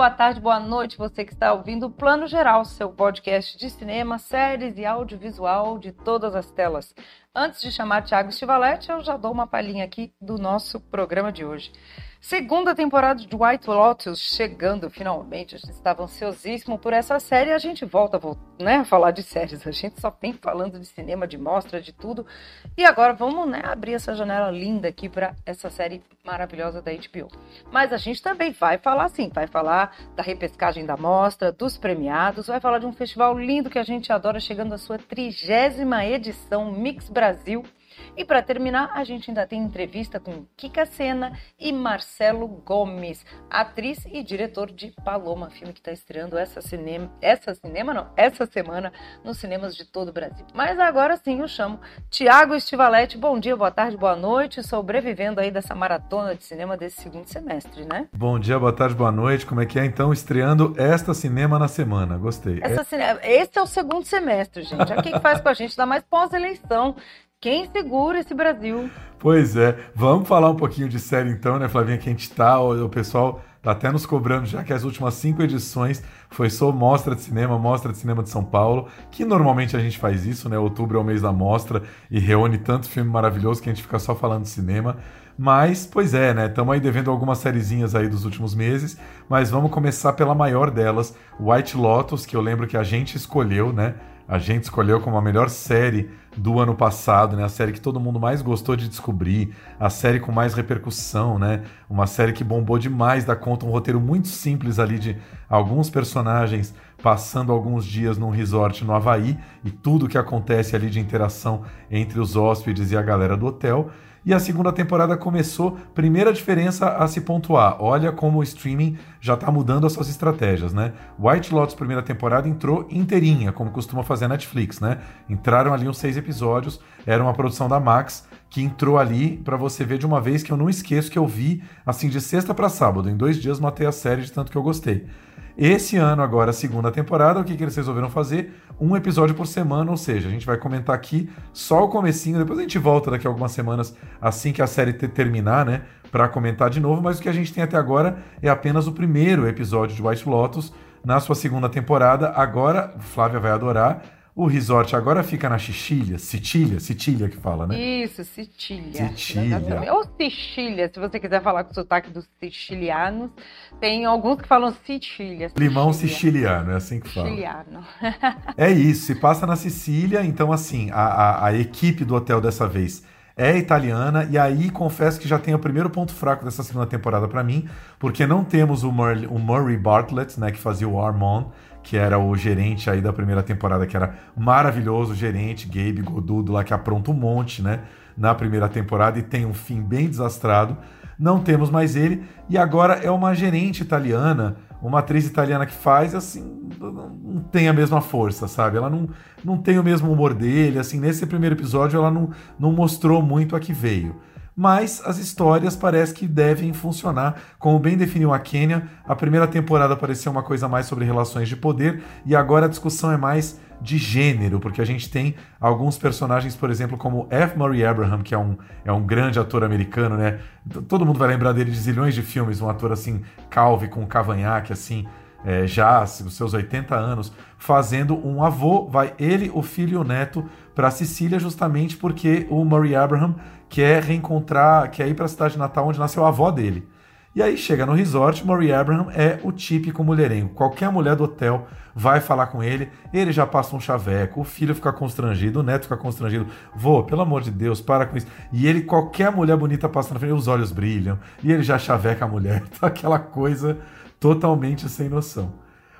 Boa tarde, boa noite, você que está ouvindo o Plano Geral, seu podcast de cinema, séries e audiovisual de todas as telas. Antes de chamar Thiago Stivaletti, eu já dou uma palhinha aqui do nosso programa de hoje. Segunda temporada de White Lotus chegando finalmente. A gente estava ansiosíssimo por essa série. A gente volta né, a falar de séries. A gente só tem falando de cinema, de mostra, de tudo. E agora vamos né, abrir essa janela linda aqui para essa série maravilhosa da HBO. Mas a gente também vai falar sim, vai falar da repescagem da mostra, dos premiados, vai falar de um festival lindo que a gente adora, chegando à sua trigésima edição Mix Brasil. E para terminar, a gente ainda tem entrevista com Kika Sena e Marcelo Gomes, atriz e diretor de Paloma, filme que está estreando essa cinema, essa cinema não, essa semana nos cinemas de todo o Brasil. Mas agora sim eu chamo Tiago Estivaletti. Bom dia, boa tarde, boa noite, sobrevivendo aí dessa maratona de cinema desse segundo semestre, né? Bom dia, boa tarde, boa noite. Como é que é então estreando esta cinema na semana? Gostei. Essa cine... Esse é o segundo semestre, gente. Aqui que faz com a gente, dá mais pós-eleição. Quem segura esse Brasil? Pois é, vamos falar um pouquinho de série então, né, Flavinha? Que a gente tá, o pessoal tá até nos cobrando já que as últimas cinco edições foi só mostra de cinema, mostra de cinema de São Paulo, que normalmente a gente faz isso, né? Outubro é o mês da mostra e reúne tanto filme maravilhoso que a gente fica só falando de cinema. Mas, pois é, né? Estamos aí devendo algumas sériezinhas aí dos últimos meses, mas vamos começar pela maior delas, White Lotus, que eu lembro que a gente escolheu, né? A gente escolheu como a melhor série do ano passado, né? A série que todo mundo mais gostou de descobrir, a série com mais repercussão, né? Uma série que bombou demais da conta, um roteiro muito simples ali de alguns personagens passando alguns dias num resort no Havaí e tudo que acontece ali de interação entre os hóspedes e a galera do hotel. E a segunda temporada começou, primeira diferença a se pontuar. Olha como o streaming já está mudando as suas estratégias, né? White Lotus primeira temporada entrou inteirinha, como costuma fazer a Netflix, né? Entraram ali uns seis episódios, era uma produção da Max que entrou ali para você ver de uma vez que eu não esqueço que eu vi assim de sexta para sábado. Em dois dias matei a série de tanto que eu gostei. Esse ano, agora, segunda temporada, o que, que eles resolveram fazer? Um episódio por semana, ou seja, a gente vai comentar aqui só o comecinho, depois a gente volta daqui a algumas semanas, assim que a série terminar, né? Para comentar de novo, mas o que a gente tem até agora é apenas o primeiro episódio de White Lotus na sua segunda temporada. Agora, Flávia vai adorar o resort agora fica na Sicília, Sicília, Sicília que fala, né? Isso, Sicília. Sicília. Ou Sicília, se você quiser falar com o sotaque dos sicilianos. Tem alguns que falam Sicília. Limão siciliano, é assim que fala. Siciliano. é isso, se passa na Sicília, então assim, a, a, a equipe do hotel dessa vez é italiana, e aí confesso que já tem o primeiro ponto fraco dessa segunda temporada para mim, porque não temos o Murray, o Murray Bartlett, né, que fazia o Armand, que era o gerente aí da primeira temporada, que era maravilhoso, gerente, Gabe Godudo lá, que apronta um monte, né, na primeira temporada e tem um fim bem desastrado. Não temos mais ele, e agora é uma gerente italiana, uma atriz italiana que faz, assim, não tem a mesma força, sabe? Ela não, não tem o mesmo humor dele, assim, nesse primeiro episódio ela não, não mostrou muito a que veio mas as histórias parece que devem funcionar. Como bem definiu a Kenya, a primeira temporada parecia uma coisa mais sobre relações de poder e agora a discussão é mais de gênero, porque a gente tem alguns personagens, por exemplo, como F. Murray Abraham, que é um, é um grande ator americano, né? Todo mundo vai lembrar dele de zilhões de filmes, um ator assim, calve, com cavanhaque, assim, é, já os seus 80 anos, fazendo um avô, vai ele, o filho e o neto para Sicília, justamente porque o Murray Abraham quer reencontrar, quer ir para a cidade natal onde nasceu a avó dele. E aí chega no resort, Murray Abraham é o típico mulherengo. Qualquer mulher do hotel vai falar com ele, ele já passa um chaveco, o filho fica constrangido, o neto fica constrangido. Vô, pelo amor de Deus, para com isso. E ele, qualquer mulher bonita passa na frente, os olhos brilham, e ele já chaveca a mulher. Então, aquela coisa totalmente sem noção.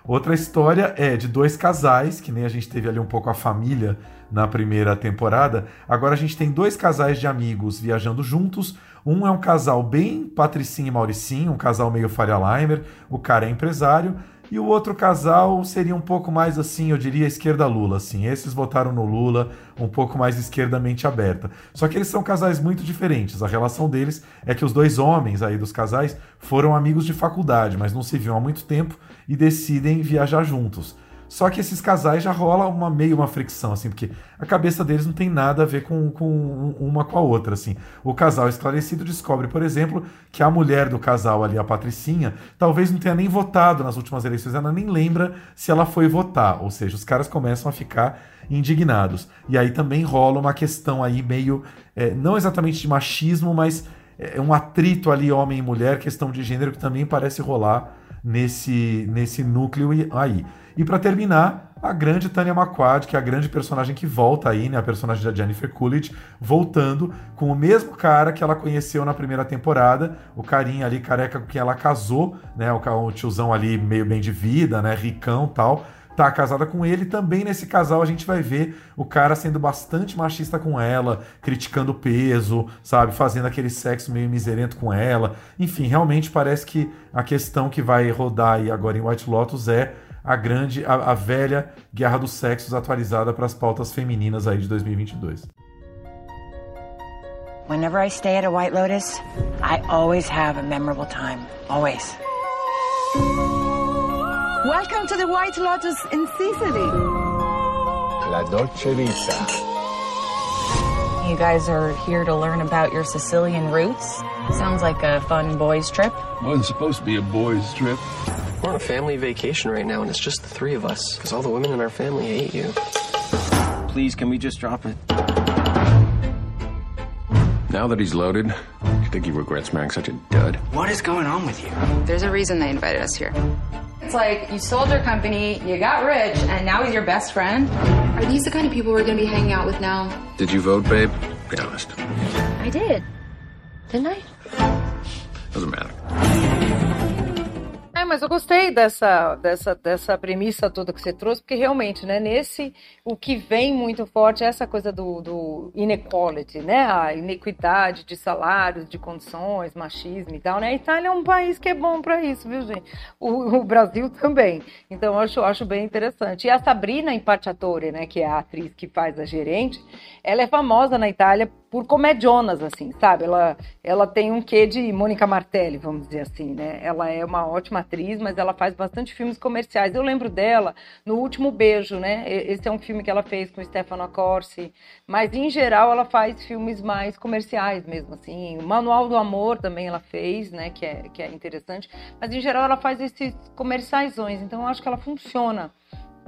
Outra história é de dois casais, que nem a gente teve ali um pouco a família na primeira temporada. Agora a gente tem dois casais de amigos viajando juntos. Um é um casal bem Patricinha e Mauricinho, um casal meio Faria Limer, o cara é empresário, e o outro casal seria um pouco mais assim, eu diria esquerda Lula, assim. Esses votaram no Lula, um pouco mais esquerdamente aberta. Só que eles são casais muito diferentes. A relação deles é que os dois homens aí dos casais foram amigos de faculdade, mas não se viam há muito tempo e decidem viajar juntos. Só que esses casais já rola uma meio uma fricção, assim, porque a cabeça deles não tem nada a ver com, com uma com a outra, assim. O casal esclarecido descobre, por exemplo, que a mulher do casal ali, a Patricinha, talvez não tenha nem votado nas últimas eleições, ela nem lembra se ela foi votar. Ou seja, os caras começam a ficar indignados. E aí também rola uma questão aí meio, é, não exatamente de machismo, mas é um atrito ali homem e mulher, questão de gênero que também parece rolar nesse, nesse núcleo aí. E para terminar, a grande Tânia Maquad, que é a grande personagem que volta aí, né? A personagem da Jennifer Coolidge, voltando com o mesmo cara que ela conheceu na primeira temporada, o carinha ali careca com quem ela casou, né? O, o tiozão ali meio bem de vida, né? Ricão tal tá casada com ele. Também nesse casal a gente vai ver o cara sendo bastante machista com ela, criticando o peso, sabe? Fazendo aquele sexo meio miserento com ela. Enfim, realmente parece que a questão que vai rodar aí agora em White Lotus é a grande, a, a velha guerra dos sexos atualizada para as pautas femininas aí de 2022. Whenever I stay at a White Lotus, I always have a memorable time. Always. Welcome to the White Lotus in Sicily. La Dolce Vita. You guys are here to learn about your Sicilian roots. Sounds like a fun boys' trip. Wasn't supposed to be a boys' trip. We're on a family vacation right now, and it's just the three of us, because all the women in our family hate you. Please, can we just drop it? Now that he's loaded, I think he regrets marrying such a dud. What is going on with you? There's a reason they invited us here. It's like you sold your company, you got rich, and now he's your best friend. Are these the kind of people we're gonna be hanging out with now? Did you vote, babe? Be honest. I did. Didn't I? Doesn't matter. Mas eu gostei dessa, dessa, dessa premissa toda que você trouxe, porque realmente, né, nesse, o que vem muito forte é essa coisa do, do inequality, né, a inequidade de salários, de condições, machismo e tal, né, a Itália é um país que é bom para isso, viu, gente? O, o, Brasil também, então eu acho, acho bem interessante. E a Sabrina Impacciatore, né, que é a atriz que faz a gerente, ela é famosa na Itália por comedionas, assim, sabe? Ela, ela tem um quê de Mônica Martelli, vamos dizer assim, né? Ela é uma ótima atriz, mas ela faz bastante filmes comerciais. Eu lembro dela no Último Beijo, né? Esse é um filme que ela fez com Stefano Accorsi, mas em geral ela faz filmes mais comerciais mesmo, assim. O Manual do Amor também ela fez, né? Que é, que é interessante, mas em geral ela faz esses comerciaisões, então eu acho que ela funciona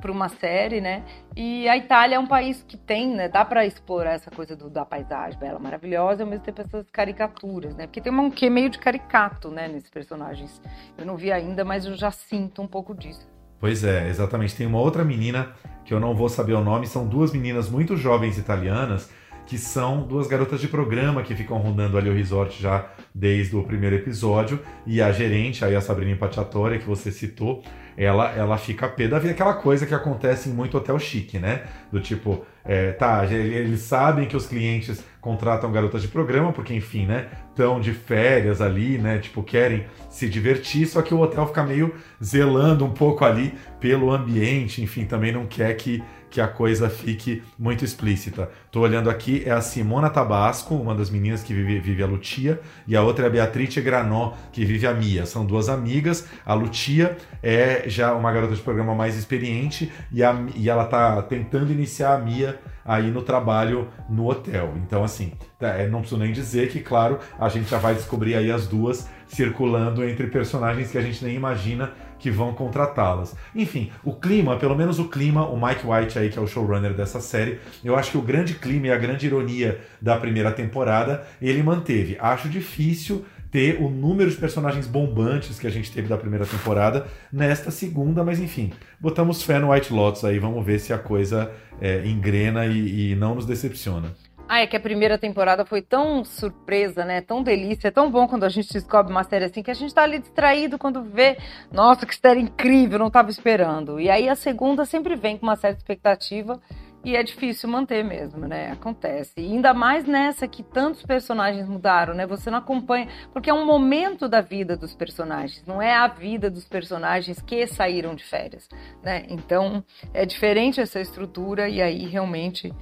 para uma série, né? E a Itália é um país que tem, né? Dá para explorar essa coisa do, da paisagem bela, maravilhosa, e ao mesmo tempo essas caricaturas, né? Porque tem um quê meio de caricato, né? Nesses personagens. Eu não vi ainda, mas eu já sinto um pouco disso. Pois é, exatamente. Tem uma outra menina que eu não vou saber o nome, são duas meninas muito jovens italianas que são duas garotas de programa que ficam rondando ali o resort já desde o primeiro episódio e a gerente, aí a Sabrina Impacciatore, que você citou, ela, ela fica pé da vida. Aquela coisa que acontece em muito hotel chique, né? Do tipo, é, tá, eles sabem que os clientes contratam garotas de programa, porque, enfim, né? Estão de férias ali, né? Tipo, querem se divertir, só que o hotel fica meio zelando um pouco ali pelo ambiente, enfim, também não quer que que a coisa fique muito explícita. Estou olhando aqui, é a Simona Tabasco, uma das meninas que vive, vive a Lutia, e a outra é a Beatrice Granó, que vive a Mia. São duas amigas. A Lutia é já uma garota de programa mais experiente e, a, e ela está tentando iniciar a Mia aí no trabalho no hotel. Então, assim, é, não preciso nem dizer que, claro, a gente já vai descobrir aí as duas circulando entre personagens que a gente nem imagina que vão contratá-las. Enfim, o clima, pelo menos o clima, o Mike White aí, que é o showrunner dessa série, eu acho que o grande clima e a grande ironia da primeira temporada, ele manteve. Acho difícil ter o número de personagens bombantes que a gente teve da primeira temporada nesta segunda, mas enfim, botamos fé no White Lotus aí, vamos ver se a coisa é, engrena e, e não nos decepciona. Ah, é que a primeira temporada foi tão surpresa, né? Tão delícia, é tão bom quando a gente descobre uma série assim que a gente tá ali distraído quando vê, nossa, que série incrível, não tava esperando. E aí a segunda sempre vem com uma certa expectativa E é difícil manter mesmo, né? Acontece. E ainda mais nessa que tantos personagens mudaram, né? Você não acompanha. Porque é um momento da vida dos personagens, não é a vida dos personagens que saíram de férias, né? Então é diferente essa estrutura e aí realmente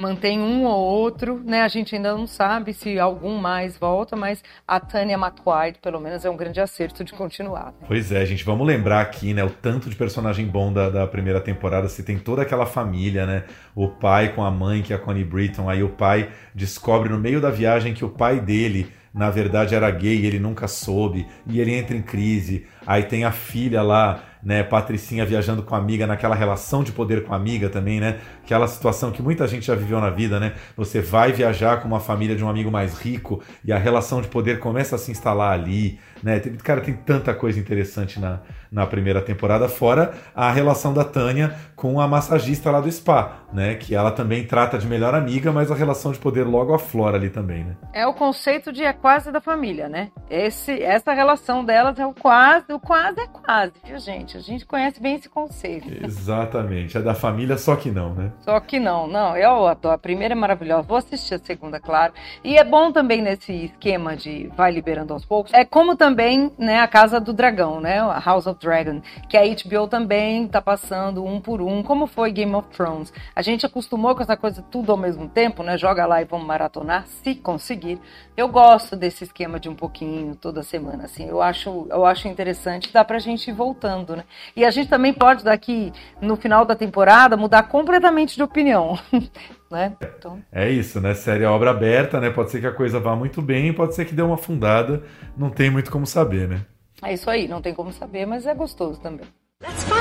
mantém um ou outro, né? A gente ainda não sabe se algum mais volta, mas a Tânia McQuaid, pelo menos, é um grande acerto de continuar. Né? Pois é, gente, vamos lembrar aqui, né? O tanto de personagem bom da, da primeira temporada. Você tem toda aquela família, né? O pai com a mãe, que é a Connie Britton. Aí o pai descobre no meio da viagem que o pai dele na verdade era gay, ele nunca soube, e ele entra em crise. Aí tem a filha lá, né, Patricinha viajando com a amiga, naquela relação de poder com a amiga também, né? Aquela situação que muita gente já viveu na vida, né? Você vai viajar com uma família de um amigo mais rico e a relação de poder começa a se instalar ali, né? Cara, tem tanta coisa interessante na, na primeira temporada, fora a relação da Tânia com a massagista lá do spa, né? Que ela também trata de melhor amiga, mas a relação de poder logo aflora ali também, né? É o conceito de é quase da família, né? Esse, essa relação delas é o quase, o quase é quase, viu, gente? A gente conhece bem esse conceito. Exatamente. É da família, só que não, né? Só que não. Não, eu adoro. A primeira é maravilhosa. Vou assistir a segunda, claro. E é bom também nesse esquema de vai liberando aos poucos. É como também, né, a Casa do Dragão, né? A House of Dragon. Que a HBO também tá passando um por um, como foi Game of Thrones. A gente acostumou com essa coisa tudo ao mesmo tempo, né? Joga lá e vamos maratonar, se conseguir. Eu gosto desse esquema de um pouquinho toda semana, assim. Eu acho, eu acho interessante. Dá pra gente ir voltando, né? E a gente também pode, daqui no final da temporada, mudar completamente de opinião. né? Então... É isso, né? Série obra aberta, né? Pode ser que a coisa vá muito bem, pode ser que dê uma afundada. Não tem muito como saber, né? É isso aí, não tem como saber, mas é gostoso também. That's fun.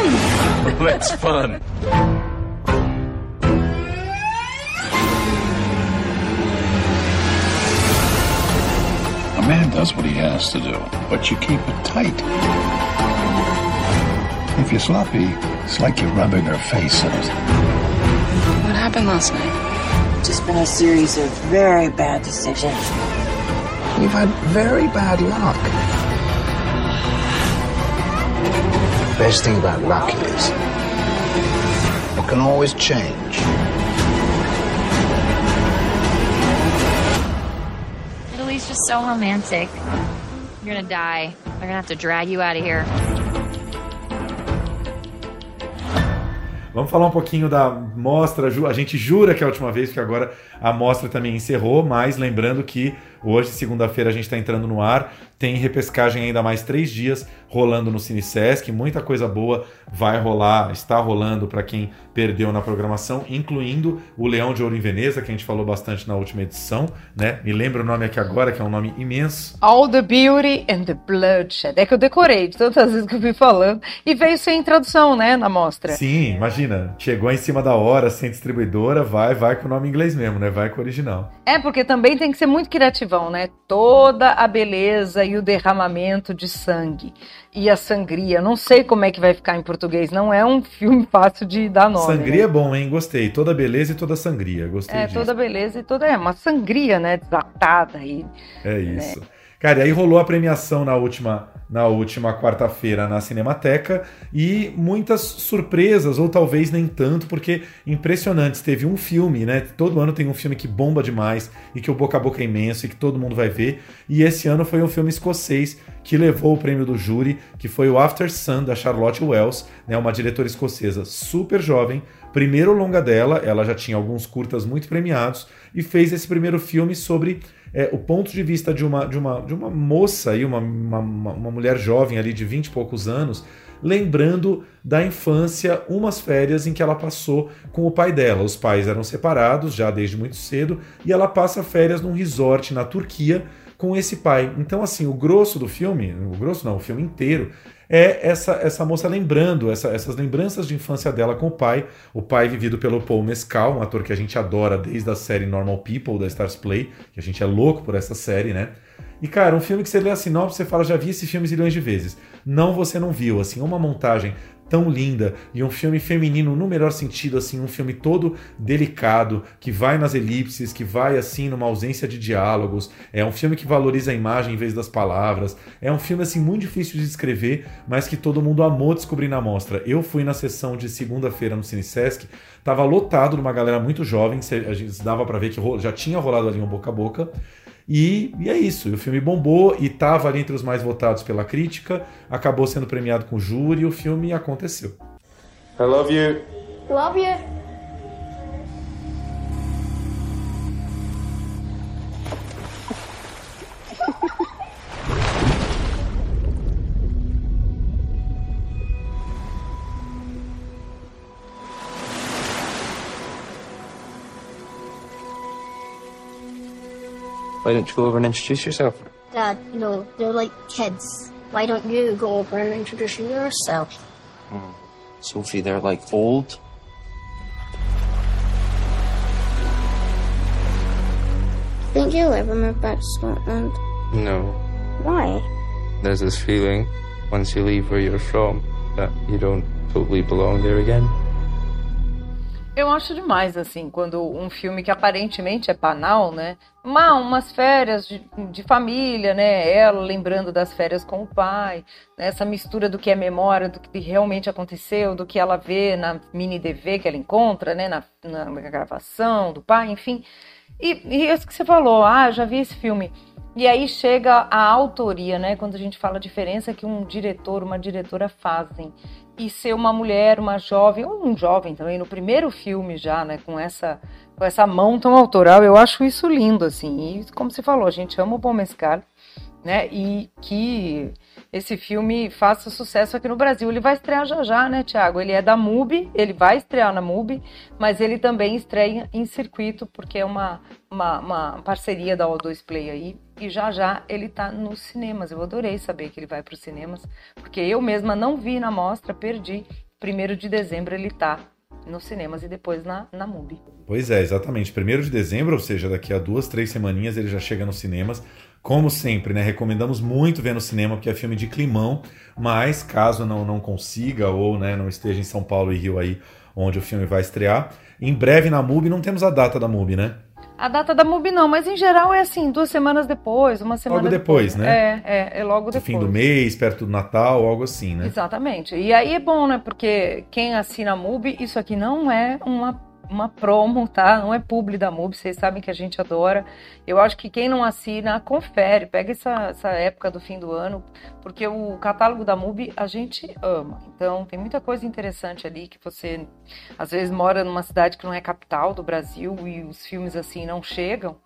That's fun. A man does what he has to do, but you keep it tight. If you're sloppy, it's like you're rubbing her face in it. What happened last night? Just been a series of very bad decisions. You've had very bad luck. Best thing about luck is it can always change. Italy's just so romantic. You're gonna die. They're gonna have to drag you out of here. Vamos falar um pouquinho da mostra. A gente jura que é a última vez, porque agora a mostra também encerrou, mas lembrando que hoje, segunda-feira, a gente está entrando no ar. Tem repescagem ainda mais três dias rolando no Cine Sesc. Muita coisa boa vai rolar, está rolando para quem perdeu na programação, incluindo o Leão de Ouro em Veneza, que a gente falou bastante na última edição, né? Me lembra o nome aqui agora, que é um nome imenso. All the Beauty and the Bloodshed. É que eu decorei de tantas vezes que eu fui falando. E veio sem tradução, né, na mostra. Sim, imagina. Chegou em cima da hora, sem distribuidora, vai, vai com o nome inglês mesmo, né? Vai com o original. É, porque também tem que ser muito criativão, né? Toda a beleza e o derramamento de sangue e a sangria. Não sei como é que vai ficar em português. Não é um filme fácil de dar nome. Sangria né? é bom, hein? Gostei. Toda beleza e toda sangria. Gostei é, disso. toda beleza e toda. É uma sangria, né? Desatada. E, é isso. Né? Cara, e aí rolou a premiação na última, na última quarta-feira na Cinemateca e muitas surpresas, ou talvez nem tanto, porque impressionantes. Teve um filme, né? Todo ano tem um filme que bomba demais e que o boca a boca é imenso e que todo mundo vai ver. E esse ano foi um filme escocês que levou o prêmio do júri, que foi o After Sun, da Charlotte Wells, né? Uma diretora escocesa super jovem. Primeiro longa dela, ela já tinha alguns curtas muito premiados e fez esse primeiro filme sobre é, o ponto de vista de uma, de uma, de uma moça e uma, uma, uma mulher jovem ali de 20 e poucos anos, lembrando da infância, umas férias em que ela passou com o pai dela. Os pais eram separados já desde muito cedo e ela passa férias num resort na Turquia com esse pai. Então, assim, o grosso do filme, o grosso não, o filme inteiro, é essa, essa moça lembrando, essa, essas lembranças de infância dela com o pai. O pai vivido pelo Paul Mescal, um ator que a gente adora desde a série Normal People da Stars Play, que a gente é louco por essa série, né? E, cara, um filme que você lê a sinopse, você fala, já vi esse filme zilhões de vezes. Não, você não viu. Assim, uma montagem tão linda e um filme feminino no melhor sentido, assim, um filme todo delicado, que vai nas elipses, que vai assim numa ausência de diálogos. É um filme que valoriza a imagem em vez das palavras. É um filme assim muito difícil de descrever, mas que todo mundo amou descobrir na mostra. Eu fui na sessão de segunda-feira no Cine Sesc, tava lotado de uma galera muito jovem, a gente dava para ver que já tinha rolado ali um boca a boca. E, e, é isso. O filme bombou e estava ali entre os mais votados pela crítica, acabou sendo premiado com júri e o filme aconteceu. I love you. Love you. Why don't you go over and introduce yourself? Dad, you know, they're like kids. Why don't you go over and introduce yourself? Hmm. Sophie, they're like old. Think you'll ever move back to Scotland? No. Why? There's this feeling, once you leave where you're from, that you don't totally belong there again. Eu acho demais, assim, quando um filme que aparentemente é banal, né? Uma, umas férias de, de, família, né? Ela lembrando das férias com o pai, né? essa mistura do que é memória, do que realmente aconteceu, do que ela vê na mini DV que ela encontra, né? Na, na gravação do pai, enfim. E, e isso que você falou, ah, já vi esse filme. E aí chega a autoria, né? Quando a gente fala a diferença que um diretor, uma diretora fazem e ser uma mulher, uma jovem, ou um jovem também, no primeiro filme já, né, com essa, com essa mão tão autoral, eu acho isso lindo, assim. E como você falou, a gente ama o Bom Mescal, né, e que esse filme faça sucesso aqui no Brasil. Ele vai estrear já já, né, Tiago? Ele é da MUBI, ele vai estrear na MUBI, mas ele também estreia em circuito, porque é uma, uma, uma parceria da O2 Play aí, e já já ele tá nos cinemas. Eu adorei saber que ele vai para os cinemas, porque eu mesma não vi na mostra, perdi. Primeiro de dezembro ele tá nos cinemas e depois na, na MUBI. Pois é, exatamente. Primeiro de dezembro, ou seja, daqui a duas, três semaninhas ele já chega nos cinemas. Como sempre, né? Recomendamos muito ver no cinema, porque é filme de climão, mas caso não, não consiga ou né, não esteja em São Paulo e Rio aí, onde o filme vai estrear, em breve na MUBI, não temos a data da MUBI, né? A data da MUBI não, mas em geral é assim, duas semanas depois, uma semana Logo depois, depois. né? É, é, é logo no depois. fim do mês, perto do Natal, algo assim, né? Exatamente. E aí é bom, né? Porque quem assina a MUBI, isso aqui não é uma uma promo, tá? Não é publi da MUBI, vocês sabem que a gente adora. Eu acho que quem não assina, confere, pega essa, essa época do fim do ano, porque o catálogo da MUBI a gente ama. Então tem muita coisa interessante ali que você às vezes mora numa cidade que não é capital do Brasil e os filmes assim não chegam.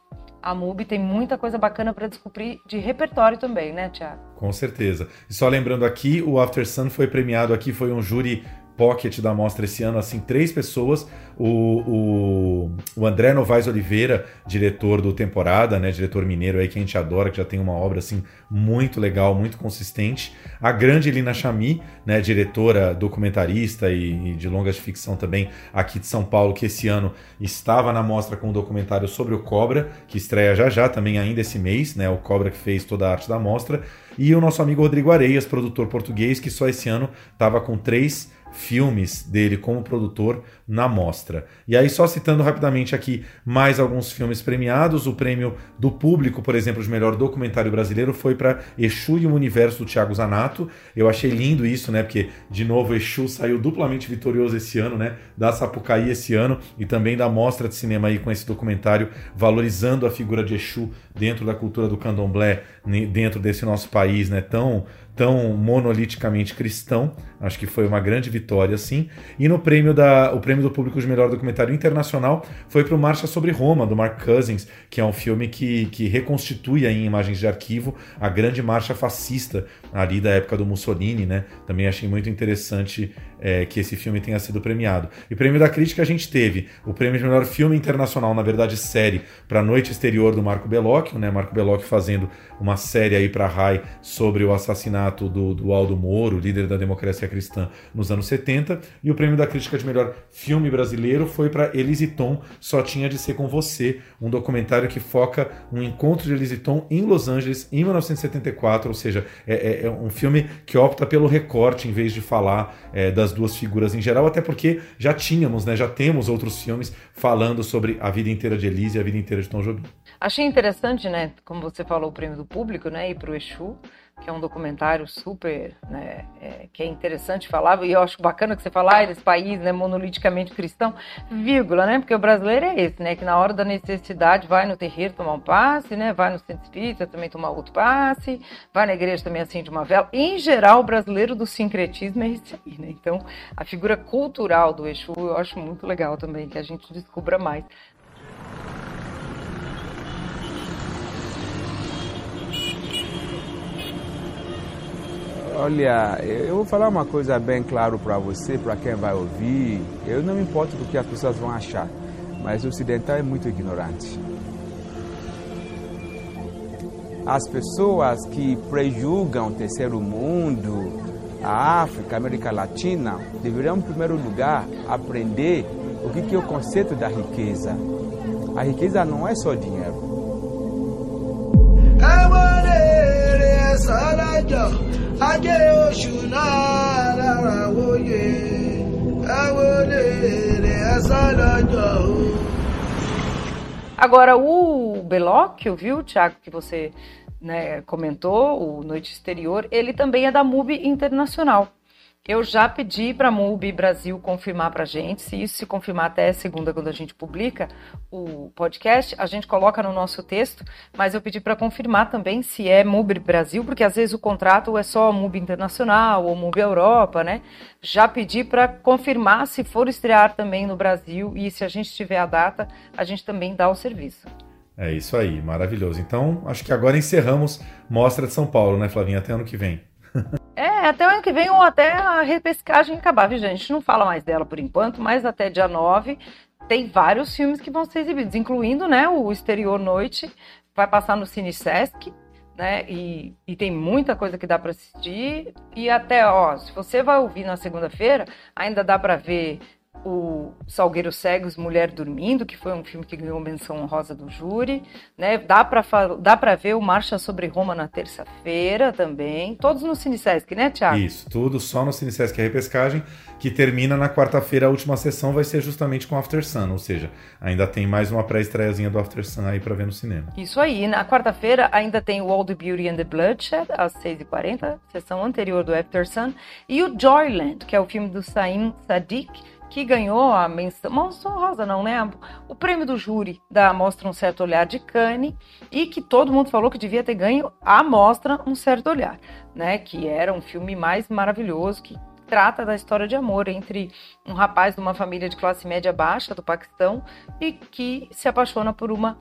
A MUBI tem muita coisa bacana para descobrir de repertório também, né, Tiago? Com certeza. E só lembrando aqui, o After Sun foi premiado aqui, foi um júri pocket da mostra esse ano, assim, três pessoas. O, o, o, André Novaes Oliveira, diretor do Temporada, né, diretor mineiro aí que a gente adora, que já tem uma obra assim muito legal, muito consistente. A grande Lina Chami, né, diretora, documentarista e, e, de longas de ficção também aqui de São Paulo, que esse ano estava na mostra com um documentário sobre o Cobra, que estreia já já também ainda esse mês, né, o Cobra que fez toda a arte da mostra. E o nosso amigo Rodrigo Areias, produtor português, que só esse ano estava com três filmes dele como produtor na mostra. E aí, só citando rapidamente aqui mais alguns filmes premiados, o prêmio do público, por exemplo, de melhor documentário brasileiro foi para Exu e o Universo do Thiago Zanato. Eu achei lindo isso, né? Porque, de novo, Exu saiu duplamente vitorioso esse ano, né? Da Sapucaí esse ano e também da mostra de cinema aí com esse documentário valorizando a figura de Exu dentro da cultura do candomblé, dentro desse nosso país, né? Tão tão monoliticamente cristão. Acho que foi uma grande vitória, sim. E no prêmio da o prêmio do público de melhor documentário internacional foi para o Marcha sobre Roma do Mark Cousins, que é um filme que, que reconstitui em imagens de arquivo a grande marcha fascista ali da época do Mussolini, né? Também achei muito interessante é, que esse filme tenha sido premiado. E prêmio da crítica a gente teve o prêmio de melhor filme internacional, na verdade série, para Noite Exterior do Marco Bellocchio, né? Marco Bellocchio fazendo uma série aí para Rai sobre o assassinato do, do Aldo Moro, líder da democracia cristã, nos anos 70. E o prêmio da crítica de melhor filme brasileiro foi para Elise Tom, Só Tinha de Ser Com Você, um documentário que foca um encontro de Elise Tom em Los Angeles em 1974, ou seja, é, é, é um filme que opta pelo recorte em vez de falar é, das duas figuras em geral, até porque já tínhamos, né, já temos outros filmes falando sobre a vida inteira de Elise e a vida inteira de Tom Jobim. Achei interessante, né, como você falou, o prêmio do público, né, e para o Exu, que é um documentário super, né, é, que é interessante falar, e eu acho bacana que você falar esse país, né, monoliticamente cristão, vírgula, né, porque o brasileiro é esse, né, que na hora da necessidade vai no terreiro tomar um passe, né, vai no centro espírita também tomar outro passe, vai na igreja também assim de uma vela. Em geral, o brasileiro do sincretismo é esse aí, né, então a figura cultural do Exu eu acho muito legal também, que a gente descubra mais. Olha, eu vou falar uma coisa bem claro para você, para quem vai ouvir. Eu não me importo do que as pessoas vão achar, mas o ocidental é muito ignorante. As pessoas que prejugam o terceiro mundo, a África, a América Latina, deveriam, em primeiro lugar, aprender o que é o conceito da riqueza. A riqueza não é só dinheiro. Ajé oṣù náà lára rè Agora, o Belóquio, viu, Tiago, que você né, comentou, o Noite Exterior, ele também é da MUBI Internacional. Eu já pedi para a MUBI Brasil confirmar para a gente, se isso se confirmar até segunda, quando a gente publica o podcast, a gente coloca no nosso texto, mas eu pedi para confirmar também se é MUBI Brasil, porque às vezes o contrato é só MUBI Internacional ou MUBI Europa, né? Já pedi para confirmar se for estrear também no Brasil e se a gente tiver a data, a gente também dá o serviço. É isso aí, maravilhoso. Então, acho que agora encerramos Mostra de São Paulo, né, Flavinha? Até ano que vem. É, até o ano que vem ou até a repescagem acabar, viu, gente? A gente não fala mais dela por enquanto, mas até dia 9 tem vários filmes que vão ser exibidos, incluindo, né, o Exterior Noite, vai passar no Cine Sesc, né, e, e tem muita coisa que dá para assistir, e até, ó, se você vai ouvir na segunda-feira, ainda dá para ver o Salgueiro Cegos, Mulher Dormindo, que foi um filme que ganhou menção honrosa do júri, né? Dá para dá para ver o Marcha sobre Roma na terça-feira também, todos no Cinesesc, né, Tiago? Isso, tudo só no Cinesesc a repescagem, que termina na quarta-feira, a última sessão vai ser justamente com After Sun, ou seja, ainda tem mais uma pré-estreiazinha do After Sun aí para ver no cinema. Isso aí, na quarta-feira ainda tem o All the Beauty and the Bloodshed, às 6h40, sessão anterior do After Sun, e o Joyland, que é o filme do Saim Sadiq, que ganhou a menção, menção rosa não, né? O prêmio do júri da Mostra Um Certo Olhar de Cannes e que todo mundo falou que devia ter ganho a Mostra Um Certo Olhar, né? Que era um filme mais maravilhoso, que trata da história de amor entre um rapaz de uma família de classe média baixa do Paquistão e que se apaixona por uma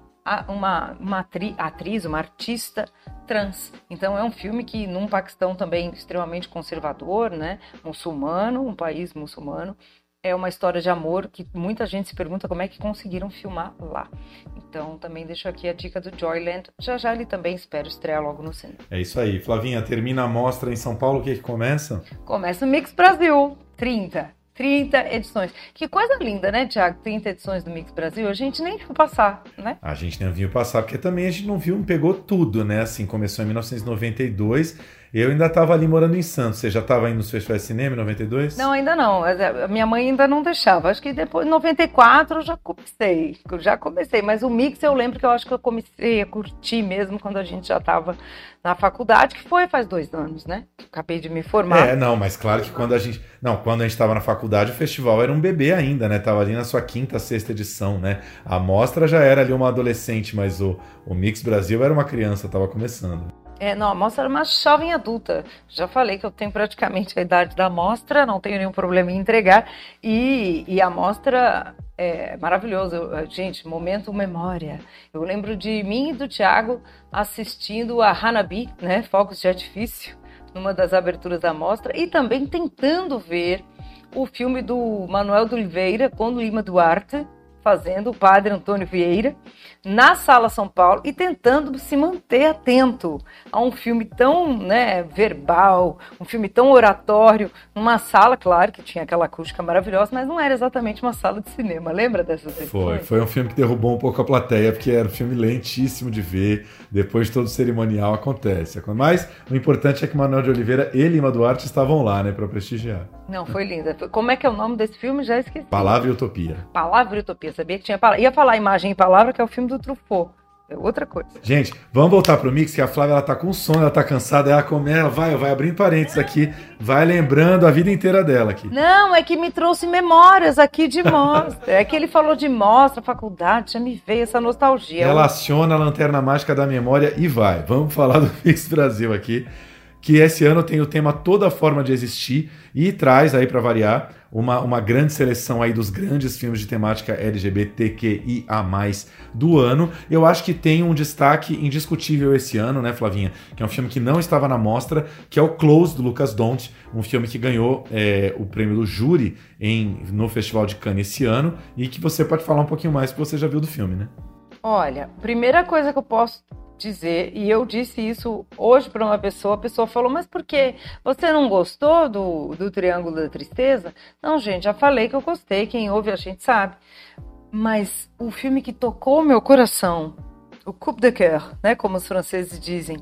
uma, uma atri, atriz, uma artista trans. Então é um filme que num Paquistão também extremamente conservador, né, muçulmano, um país muçulmano, é uma história de amor que muita gente se pergunta como é que conseguiram filmar lá. Então também deixo aqui a dica do Joyland. Já já ele também espero estrear logo no cinema. É isso aí. Flavinha, termina a mostra em São Paulo, o que, que começa? Começa o Mix Brasil, 30. 30 edições. Que coisa linda, né, Tiago? 30 edições do Mix Brasil. A gente nem viu passar, né? A gente nem viu passar, porque também a gente não viu, pegou tudo, né? Assim, começou em 1992 eu ainda estava ali morando em Santos. Você já estava indo nos festivais de cinema em 92? Não, ainda não. A minha mãe ainda não deixava. Acho que depois, em 94, eu já comecei. Eu já comecei. Mas o mix eu lembro que eu acho que eu comecei a curtir mesmo quando a gente já estava na faculdade, que foi faz dois anos, né? Acabei de me formar. É, não, mas claro que quando a gente. Não, quando a gente estava na faculdade, o festival era um bebê ainda, né? Tava ali na sua quinta, sexta edição, né? A mostra já era ali uma adolescente, mas o, o Mix Brasil era uma criança, estava começando. É, não, a mostra era uma jovem adulta. Já falei que eu tenho praticamente a idade da mostra, não tenho nenhum problema em entregar. E, e a mostra é maravilhosa. Gente, momento memória. Eu lembro de mim e do Thiago assistindo a Hanabi, né, Fogos de Artifício, numa das aberturas da mostra, e também tentando ver o filme do Manuel de Oliveira com Lima Duarte, fazendo o padre Antônio Vieira na Sala São Paulo e tentando se manter atento a um filme tão né, verbal, um filme tão oratório, numa sala, claro, que tinha aquela acústica maravilhosa, mas não era exatamente uma sala de cinema. Lembra dessas Foi, foi um filme que derrubou um pouco a plateia, porque era um filme lentíssimo de ver, depois de todo o cerimonial acontece. Mas o importante é que Manuel de Oliveira e Lima Duarte estavam lá, né, para prestigiar. Não, foi linda. Como é que é o nome desse filme? Já esqueci. Palavra e Utopia. Palavra e Utopia. Sabia que tinha palavra. Ia falar imagem e palavra, que é o filme do Truffaut. É outra coisa. Gente, vamos voltar pro mix, que a Flávia ela tá com sono, ela tá cansada, ela come, ela vai, vai abrindo parênteses aqui, vai lembrando a vida inteira dela aqui. Não, é que me trouxe memórias aqui de mostra. é que ele falou de mostra, faculdade, já me veio essa nostalgia. Relaciona a lanterna mágica da memória e vai. Vamos falar do Mix Brasil aqui, que esse ano tem o tema Toda Forma de Existir e traz aí para variar uma, uma grande seleção aí dos grandes filmes de temática LGBTQIA+, do ano. Eu acho que tem um destaque indiscutível esse ano, né, Flavinha? Que é um filme que não estava na mostra, que é o Close, do Lucas Dont, um filme que ganhou é, o prêmio do júri em, no Festival de Cannes esse ano, e que você pode falar um pouquinho mais, porque você já viu do filme, né? Olha, primeira coisa que eu posso dizer, e eu disse isso hoje para uma pessoa, a pessoa falou, mas por que? Você não gostou do, do Triângulo da Tristeza? Não, gente, já falei que eu gostei, quem ouve a gente sabe. Mas o filme que tocou meu coração, o Coup de Coeur, né, como os franceses dizem,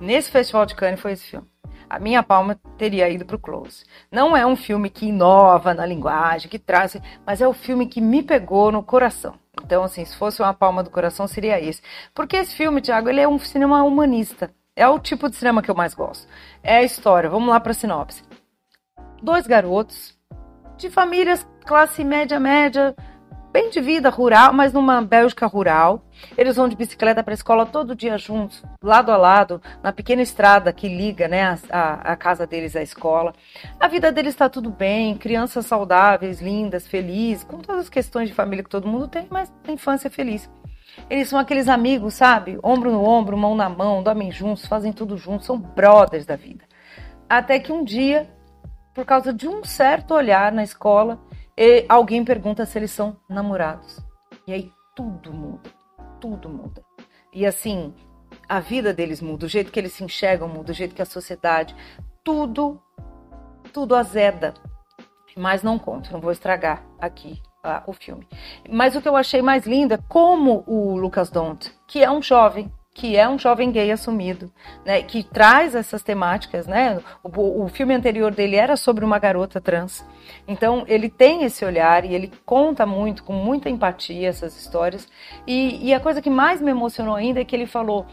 nesse Festival de Cannes foi esse filme. A minha palma teria ido para o Close. Não é um filme que inova na linguagem, que traz, mas é o filme que me pegou no coração. Então, assim, se fosse uma palma do coração, seria esse. Porque esse filme, Thiago, ele é um cinema humanista. É o tipo de cinema que eu mais gosto. É a história. Vamos lá para a sinopse. Dois garotos de famílias classe média média, bem de vida rural, mas numa Bélgica rural. Eles vão de bicicleta para a escola todo dia juntos, lado a lado, na pequena estrada que liga né, a, a, casa deles à escola. A vida deles está tudo bem, crianças saudáveis, lindas, felizes, com todas as questões de família que todo mundo tem, mas a infância feliz. Eles são aqueles amigos, sabe? Ombro no ombro, mão na mão, dormem juntos, fazem tudo juntos, são brothers da vida. Até que um dia, por causa de um certo olhar na escola, e alguém pergunta se eles são namorados. E aí tudo muda, tudo muda. E assim, a vida deles muda, o jeito que eles se enxergam muda, o jeito que a sociedade, tudo, tudo azeda. Mas não conto, não vou estragar aqui uh, o filme. Mas o que eu achei mais lindo é como o Lucas Dont, que é um jovem, que é um jovem gay assumido, né, que traz essas temáticas, né? O, o, filme anterior dele era sobre uma garota trans, então ele tem esse olhar e ele conta muito, com muita empatia essas histórias. E, e a coisa que mais me emocionou ainda é que ele falou: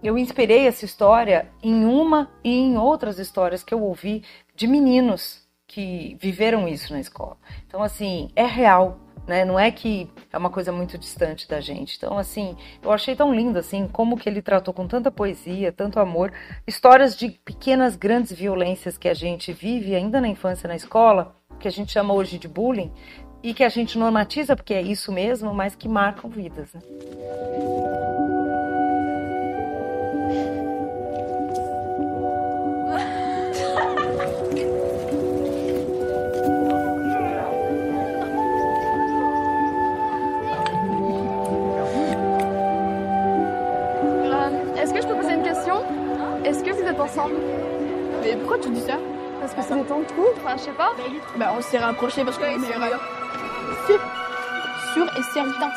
eu inspirei essa história em uma e em outras histórias que eu ouvi de meninos que viveram isso na escola. Então assim é real, né? Não é que é uma coisa muito distante da gente. Então, assim, eu achei tão lindo, assim, como que ele tratou com tanta poesia, tanto amor, histórias de pequenas, grandes violências que a gente vive ainda na infância, na escola, que a gente chama hoje de bullying, e que a gente normatiza, porque é isso mesmo, mas que marcam vidas, né? Ensemble. Mais pourquoi tu dis ça? Parce que c'est temps de trou Enfin, je sais pas. Bah, on s'est rapprochés parce qu'on est meilleurs amis. Sûr. Sûr et certain.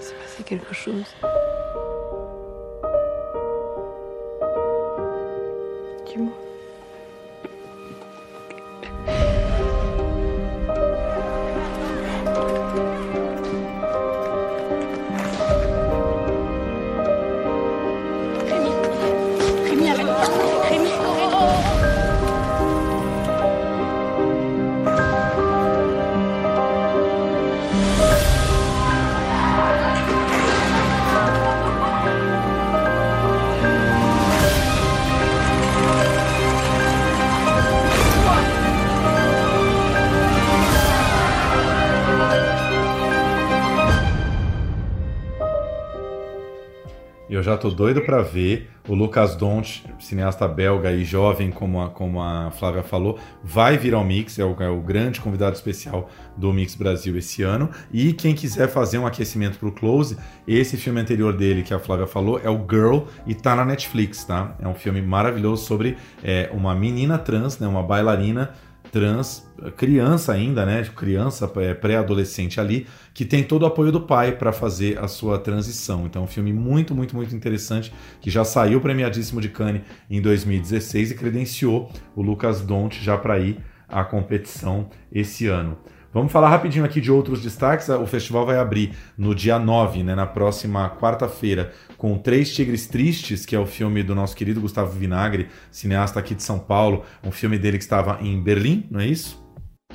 C'est passé quelque chose. Eu já tô doido para ver. O Lucas Dont, cineasta belga e jovem, como a, como a Flávia falou, vai vir ao Mix, é o, é o grande convidado especial do Mix Brasil esse ano. E quem quiser fazer um aquecimento pro Close, esse filme anterior dele que a Flávia falou é o Girl e tá na Netflix, tá? É um filme maravilhoso sobre é, uma menina trans, né, uma bailarina trans, criança ainda, né? Criança, é, pré-adolescente ali, que tem todo o apoio do pai para fazer a sua transição. Então, um filme muito, muito, muito interessante que já saiu premiadíssimo de Cannes em 2016 e credenciou o Lucas Dont já para ir à competição esse ano. Vamos falar rapidinho aqui de outros destaques. O festival vai abrir no dia 9, né, na próxima quarta-feira, com Três Tigres Tristes, que é o filme do nosso querido Gustavo Vinagre, cineasta aqui de São Paulo, um filme dele que estava em Berlim, não é isso?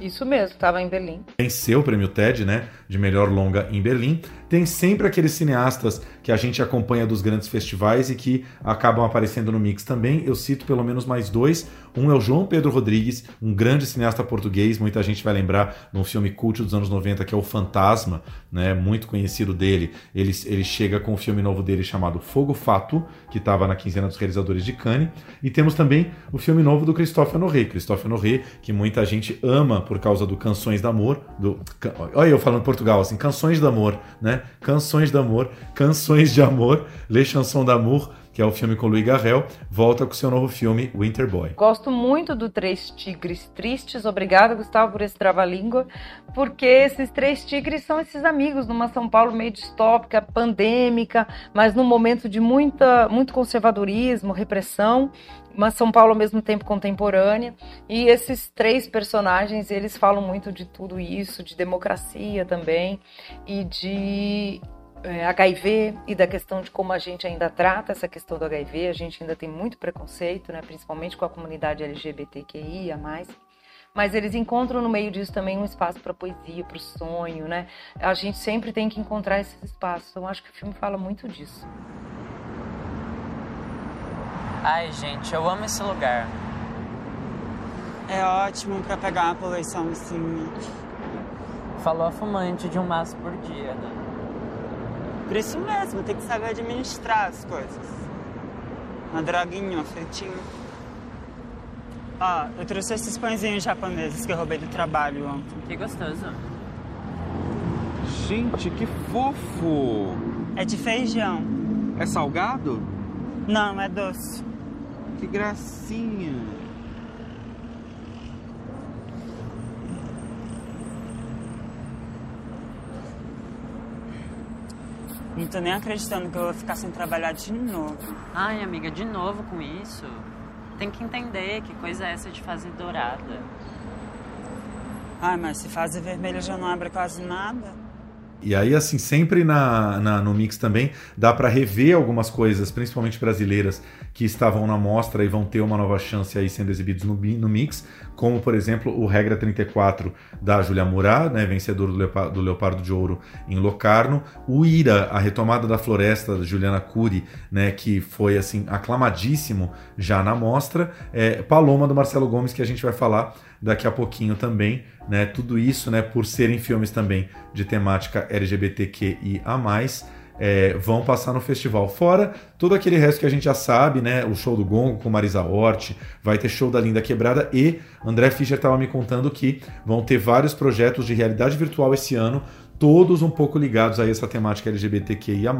Isso mesmo, estava em Berlim. Venceu o prêmio TED, né, de melhor longa em Berlim. Tem sempre aqueles cineastas que a gente acompanha dos grandes festivais e que acabam aparecendo no mix também. Eu cito pelo menos mais dois. Um é o João Pedro Rodrigues, um grande cineasta português, muita gente vai lembrar num filme cult dos anos 90 que é O Fantasma, né, muito conhecido dele. Ele, ele chega com o um filme novo dele chamado Fogo Fato, que estava na quinzena dos realizadores de Cannes. E temos também o filme novo do Christophe Honoré. Christophe Honoré, que muita gente ama por causa do Canções do Amor. Do, olha eu falando Portugal, assim, Canções do Amor, né? Canções de Amor, Canções de Amor, Les Chansons d'Amour, que é o filme com Louis Garrel, volta com seu novo filme Winter Boy. Gosto muito do Três Tigres Tristes, obrigado Gustavo por esse trava-língua, porque esses três tigres são esses amigos numa São Paulo meio distópica, pandêmica, mas num momento de muita, muito conservadorismo, repressão, uma São Paulo ao mesmo tempo contemporânea. E esses três personagens, eles falam muito de tudo isso, de democracia também e de é, HIV e da questão de como a gente ainda trata essa questão do HIV. A gente ainda tem muito preconceito, né, principalmente com a comunidade LGBTQIA+. Mas eles encontram no meio disso também um espaço para poesia, para o sonho, né? A gente sempre tem que encontrar esses espaços. Então acho que o filme fala muito disso. Ai, gente, eu amo esse lugar. É ótimo para pegar uma poluição assim. Falou a fumante de um maço por dia, né? Por isso mesmo, tem que saber administrar as coisas. Uma droguinha, uma fritinha. Ó, eu trouxe esses pãezinhos japoneses que eu roubei do trabalho ontem. Que gostoso. Gente, que fofo! É de feijão. É salgado? Não, é doce. Que gracinha! Não tô nem acreditando que eu vou ficar sem trabalhar de novo. Ai, amiga, de novo com isso? Tem que entender que coisa é essa de fase dourada. Ai, mas se fase vermelha já não abre quase nada. E aí, assim, sempre na, na no Mix também dá para rever algumas coisas, principalmente brasileiras, que estavam na mostra e vão ter uma nova chance aí sendo exibidos no, no Mix, como, por exemplo, o Regra 34 da Julia Murat, né, vencedor do, Leopardo, do Leopardo de Ouro em Locarno, o Ira, a retomada da Floresta, da Juliana Cury, né, que foi, assim, aclamadíssimo já na mostra, é, Paloma, do Marcelo Gomes, que a gente vai falar daqui a pouquinho também, né? Tudo isso, né, por serem filmes também de temática LGBTQIA+, é, vão passar no festival. Fora todo aquele resto que a gente já sabe, né? O show do Gongo com Marisa Hort, vai ter show da Linda Quebrada e André Fischer estava me contando que vão ter vários projetos de realidade virtual esse ano todos um pouco ligados a essa temática LGBTQIA+.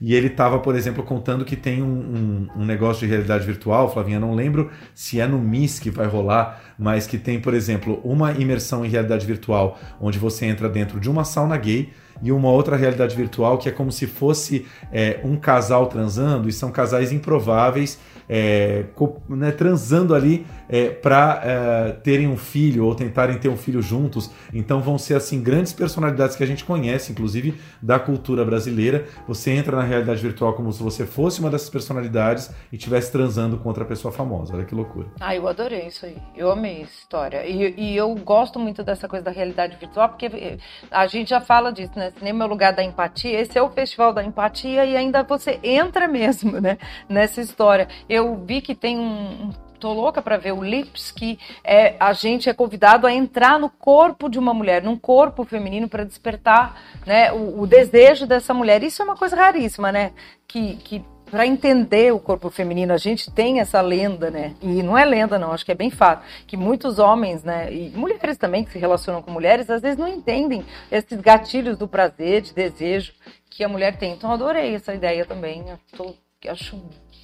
E ele estava, por exemplo, contando que tem um, um, um, negócio de realidade virtual, Flavinha, não lembro se é no MIS que vai rolar, mas que tem, por exemplo, uma imersão em realidade virtual, onde você entra dentro de uma sauna gay e uma outra realidade virtual que é como se fosse é, um casal transando, e são casais improváveis é, né, transando ali é, para é, terem um filho ou tentarem ter um filho juntos. Então vão ser assim grandes personalidades que a gente conhece, inclusive da cultura brasileira. Você entra na realidade virtual como se você fosse uma dessas personalidades e estivesse transando com outra pessoa famosa. Olha que loucura. Ah, eu adorei isso aí. Eu amei essa história. E, e eu gosto muito dessa coisa da realidade virtual, porque a gente já fala disso, né? Cinema é o lugar da empatia. Esse é o festival da empatia e ainda você entra mesmo, né? Nessa história. Eu vi que tem um, tô louca para ver o Lips, que é, a gente é convidado a entrar no corpo de uma mulher, num corpo feminino para despertar né, o, o, desejo dessa mulher. Isso é uma coisa raríssima, né? Que, que para entender o corpo feminino, a gente tem essa lenda, né? E não é lenda, não, acho que é bem fato, que muitos homens, né, e mulheres também que se relacionam com mulheres, às vezes não entendem esses gatilhos do prazer, de desejo que a mulher tem. Então, adorei essa ideia também. Eu tô, acho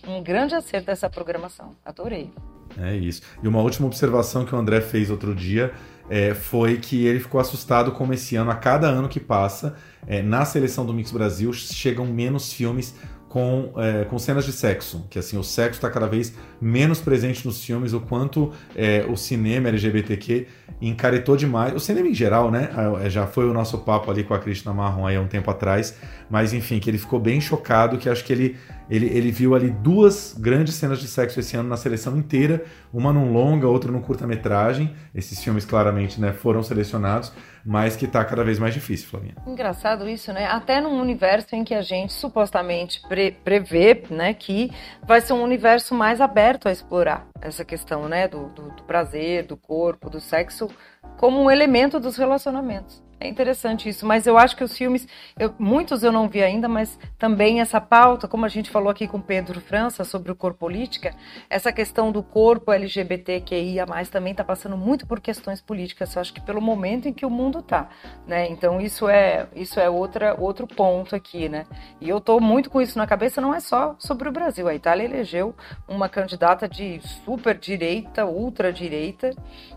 um grande acerto dessa programação. Adorei. É isso. E uma última observação que o André fez outro dia é, foi que ele ficou assustado como esse ano, a cada ano que passa, é, na seleção do Mix Brasil, chegam menos filmes com, é, com cenas de sexo, que assim o sexo está cada vez menos presente nos filmes, o quanto é, o cinema LGBTQ encaretou demais, o cinema em geral, né? É, já foi o nosso papo ali com a Cristina Marron aí há um tempo atrás, mas enfim, que ele ficou bem chocado, que acho que ele, ele, ele viu ali duas grandes cenas de sexo esse ano na seleção inteira, uma num longa, outra num curta-metragem. Esses filmes claramente né, foram selecionados, mas que está cada vez mais difícil, Flavinha. Engraçado isso, né? Até num universo em que a gente supostamente pre prevê né, que vai ser um universo mais aberto a explorar essa questão né, do, do, do prazer, do corpo, do sexo, como um elemento dos relacionamentos. É interessante isso, mas eu acho que os filmes, eu, muitos eu não vi ainda, mas também essa pauta, como a gente falou aqui com Pedro França sobre o corpo política, essa questão do corpo LGBTQIA+, também está passando muito por questões políticas, eu acho que pelo momento em que o mundo está, né? Então isso é isso é outra outro ponto aqui, né? E eu estou muito com isso na cabeça, não é só sobre o Brasil, a Itália elegeu uma candidata de super direita, ultra direita,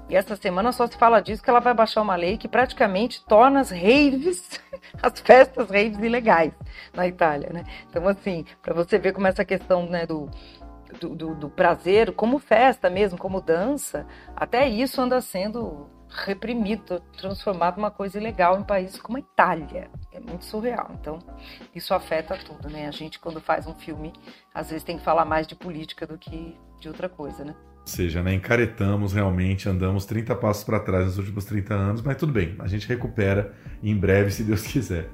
e essa semana só se fala disso que ela vai baixar uma lei que praticamente torna as raves, as festas raves ilegais na Itália, né? Então, assim, para você ver como essa questão né, do, do, do, do prazer, como festa mesmo, como dança, até isso anda sendo reprimido, transformado numa coisa ilegal em países como a Itália. É muito surreal. Então, isso afeta tudo, né? A gente, quando faz um filme, às vezes tem que falar mais de política do que de outra coisa, né? Seja, né, encaretamos realmente, andamos 30 passos para trás nos últimos 30 anos, mas tudo bem, a gente recupera em breve, se Deus quiser.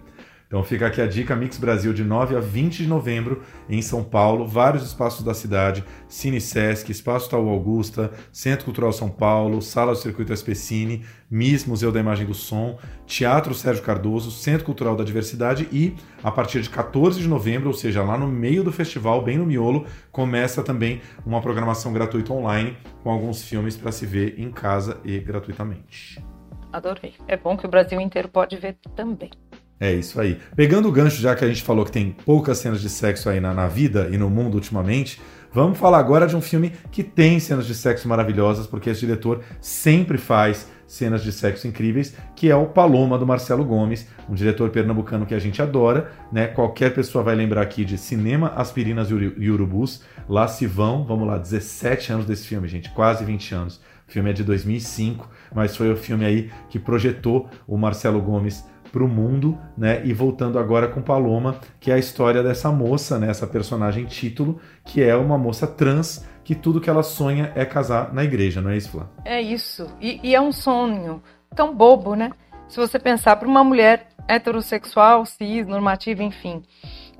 Então fica aqui a dica Mix Brasil de 9 a 20 de novembro em São Paulo, vários espaços da cidade, Cine Sesc, Espaço Tal Augusta, Centro Cultural São Paulo, Sala do Circuito SPCine, MIS, Museu da Imagem do Som, Teatro Sérgio Cardoso, Centro Cultural da Diversidade e a partir de 14 de novembro, ou seja, lá no meio do festival, bem no miolo, começa também uma programação gratuita online com alguns filmes para se ver em casa e gratuitamente. Adorei. É bom que o Brasil inteiro pode ver também. É isso aí. Pegando o gancho, já que a gente falou que tem poucas cenas de sexo aí na, na vida e no mundo ultimamente, vamos falar agora de um filme que tem cenas de sexo maravilhosas, porque esse diretor sempre faz cenas de sexo incríveis, que é o Paloma do Marcelo Gomes, um diretor pernambucano que a gente adora, né? Qualquer pessoa vai lembrar aqui de Cinema, Aspirinas e Urubus. Lá se vão, vamos lá, 17 anos desse filme, gente, quase 20 anos. O filme é de 2005, mas foi o filme aí que projetou o Marcelo Gomes para o mundo, né? E voltando agora com Paloma, que é a história dessa moça, né? Essa personagem título, que é uma moça trans que tudo que ela sonha é casar na igreja, não é isso, Flá? É isso. E, e é um sonho tão bobo, né? Se você pensar para uma mulher heterossexual, cis, normativa, enfim,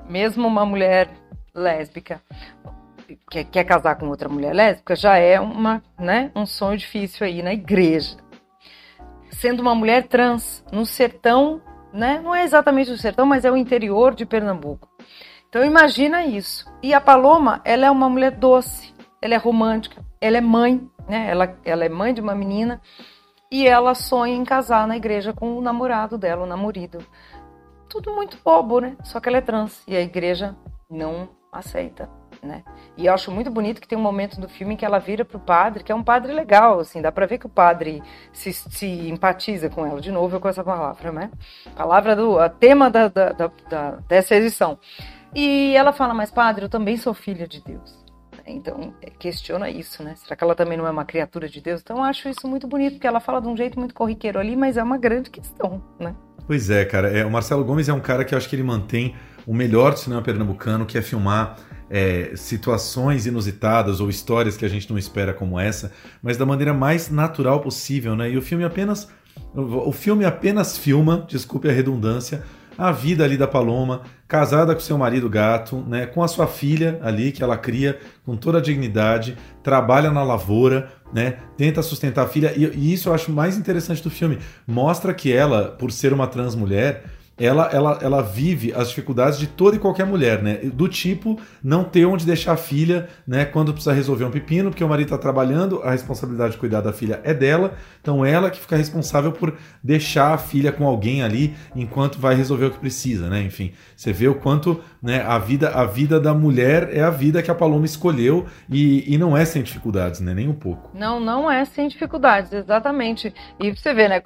mesmo uma mulher lésbica que quer casar com outra mulher lésbica já é uma, né, um sonho difícil aí na igreja sendo uma mulher trans no sertão, né? Não é exatamente o sertão, mas é o interior de Pernambuco. Então imagina isso. E a Paloma, ela é uma mulher doce, ela é romântica, ela é mãe, né? Ela, ela é mãe de uma menina e ela sonha em casar na igreja com o namorado dela, o namorido. Tudo muito bobo, né? Só que ela é trans e a igreja não aceita né? E eu acho muito bonito que tem um momento do filme que ela vira pro padre, que é um padre legal, assim, dá pra ver que o padre se, se empatiza com ela. De novo, eu com essa palavra, né? Palavra do tema da, da, da, dessa edição. E ela fala, mas padre, eu também sou filha de Deus. Então, questiona isso, né? Será que ela também não é uma criatura de Deus? Então, eu acho isso muito bonito, porque ela fala de um jeito muito corriqueiro ali, mas é uma grande questão, né? Pois é, cara. É, o Marcelo Gomes é um cara que eu acho que ele mantém o melhor do cinema pernambucano, que é filmar é, situações inusitadas ou histórias que a gente não espera como essa, mas da maneira mais natural possível, né? E o filme apenas o filme apenas filma, desculpe a redundância, a vida ali da Paloma, casada com seu marido gato, né, com a sua filha ali que ela cria com toda a dignidade, trabalha na lavoura, né, tenta sustentar a filha. E, e isso eu acho mais interessante do filme, mostra que ela, por ser uma trans mulher, ela, ela, ela vive as dificuldades de toda e qualquer mulher, né? Do tipo não ter onde deixar a filha, né? Quando precisa resolver um pepino, porque o marido está trabalhando, a responsabilidade de cuidar da filha é dela, então ela que fica responsável por deixar a filha com alguém ali enquanto vai resolver o que precisa, né? Enfim, você vê o quanto né, a, vida, a vida da mulher é a vida que a Paloma escolheu e, e não é sem dificuldades, né? Nem um pouco. Não, não é sem dificuldades, exatamente. E você vê, né?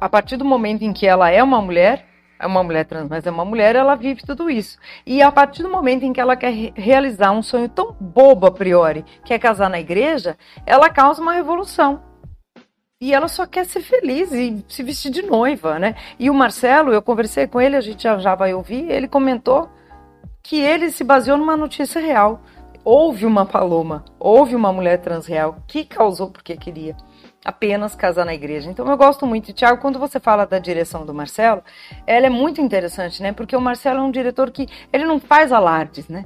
A partir do momento em que ela é uma mulher é uma mulher trans, mas é uma mulher, ela vive tudo isso. E a partir do momento em que ela quer realizar um sonho tão bobo a priori, que é casar na igreja, ela causa uma revolução. E ela só quer ser feliz e se vestir de noiva, né? E o Marcelo, eu conversei com ele, a gente já, já vai ouvir, ele comentou que ele se baseou numa notícia real. Houve uma paloma, houve uma mulher trans real que causou porque queria apenas casar na igreja. Então eu gosto muito. Tiago, quando você fala da direção do Marcelo, ela é muito interessante, né? Porque o Marcelo é um diretor que ele não faz alardes, né?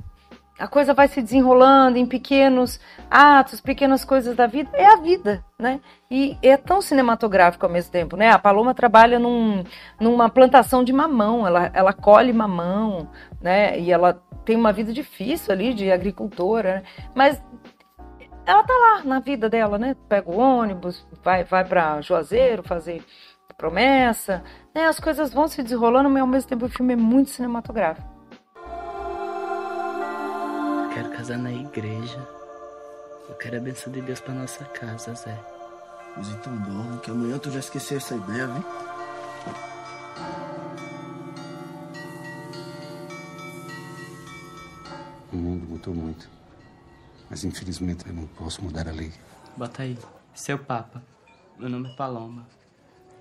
A coisa vai se desenrolando em pequenos atos, pequenas coisas da vida. É a vida, né? E é tão cinematográfico ao mesmo tempo, né? A Paloma trabalha num, numa plantação de mamão, ela, ela colhe mamão, né? E ela tem uma vida difícil ali de agricultora, né? mas ela tá lá na vida dela, né? Pega o ônibus, vai, vai para Juazeiro fazer promessa, né? As coisas vão se desenrolando, mas ao mesmo tempo o filme é muito cinematográfico. Eu quero casar na igreja. Eu quero a benção de Deus pra nossa casa, Zé. Mas então dorme, que amanhã tu já esqueceu essa ideia, viu? O mundo mudou muito. Mas infelizmente eu não posso mudar a lei. Bota aí. Seu Papa. Meu nome é Paloma.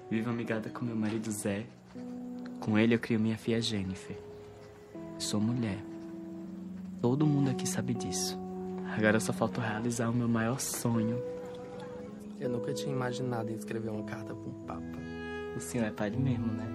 Vivo amigada com meu marido Zé. Com ele eu crio minha filha Jennifer. Sou mulher. Todo mundo aqui sabe disso. Agora só falta realizar o meu maior sonho. Eu nunca tinha imaginado em escrever uma carta para um Papa. O senhor é padre mesmo, né?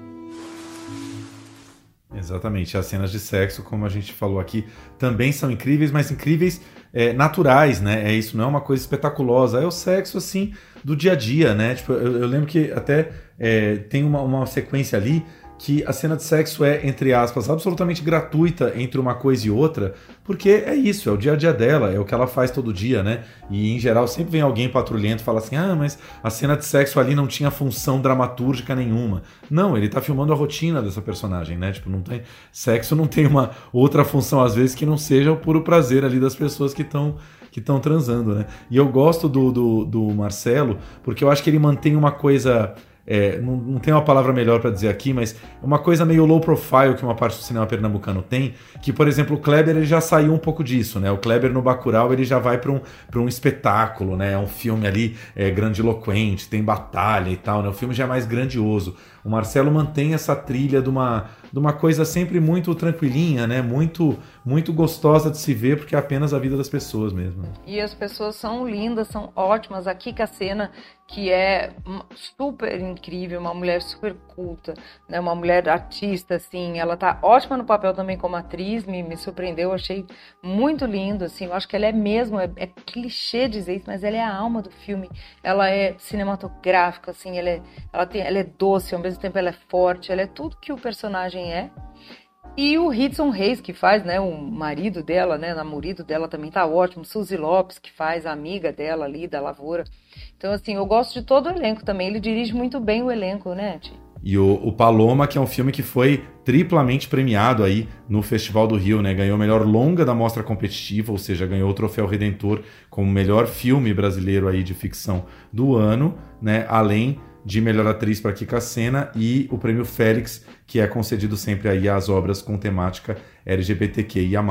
Exatamente. As cenas de sexo, como a gente falou aqui, também são incríveis, mas incríveis é, naturais, né? É isso, não é uma coisa espetaculosa. É o sexo, assim, do dia a dia, né? Tipo, eu, eu lembro que até é, tem uma, uma sequência ali que a cena de sexo é, entre aspas, absolutamente gratuita entre uma coisa e outra, porque é isso, é o dia a dia dela, é o que ela faz todo dia, né? E em geral sempre vem alguém patrulhento e fala assim: ah, mas a cena de sexo ali não tinha função dramatúrgica nenhuma. Não, ele tá filmando a rotina dessa personagem, né? Tipo, não tem. Sexo não tem uma outra função, às vezes, que não seja o puro prazer ali das pessoas que estão que estão transando, né? E eu gosto do, do, do Marcelo, porque eu acho que ele mantém uma coisa é, não, não tem uma palavra melhor para dizer aqui, mas é uma coisa meio low profile que uma parte do cinema pernambucano tem, que, por exemplo, o Kleber ele já saiu um pouco disso, né? O Kleber no Bacurau ele já vai para um, um espetáculo, né? É um filme ali é, grandiloquente, tem batalha e tal, né? O filme já é mais grandioso. O Marcelo mantém essa trilha de uma, de uma coisa sempre muito tranquilinha, né? Muito, muito gostosa de se ver, porque é apenas a vida das pessoas mesmo. E as pessoas são lindas, são ótimas. A cena que é super incrível, uma mulher super culta, né? Uma mulher artista, assim. Ela tá ótima no papel também como atriz, me, me surpreendeu, achei muito lindo, assim. Eu acho que ela é mesmo, é, é clichê dizer isso, mas ela é a alma do filme. Ela é cinematográfica, assim. Ela é, ela tem, ela é doce, ao mesmo tempo ela é forte, ela é tudo que o personagem é. E o Hudson Reis, que faz, né, o marido dela, né, namorado dela também tá ótimo. Suzy Lopes, que faz a amiga dela ali, da lavoura. Então, assim, eu gosto de todo o elenco também. Ele dirige muito bem o elenco, né, Ti? E o, o, Paloma, que é um filme que foi triplamente premiado aí no Festival do Rio, né? Ganhou melhor longa da mostra competitiva, ou seja, ganhou o troféu Redentor como melhor filme brasileiro aí de ficção do ano, né? Além de melhor atriz para Kika Sena e o prêmio Félix, que é concedido sempre aí às obras com temática LGBTQIA+.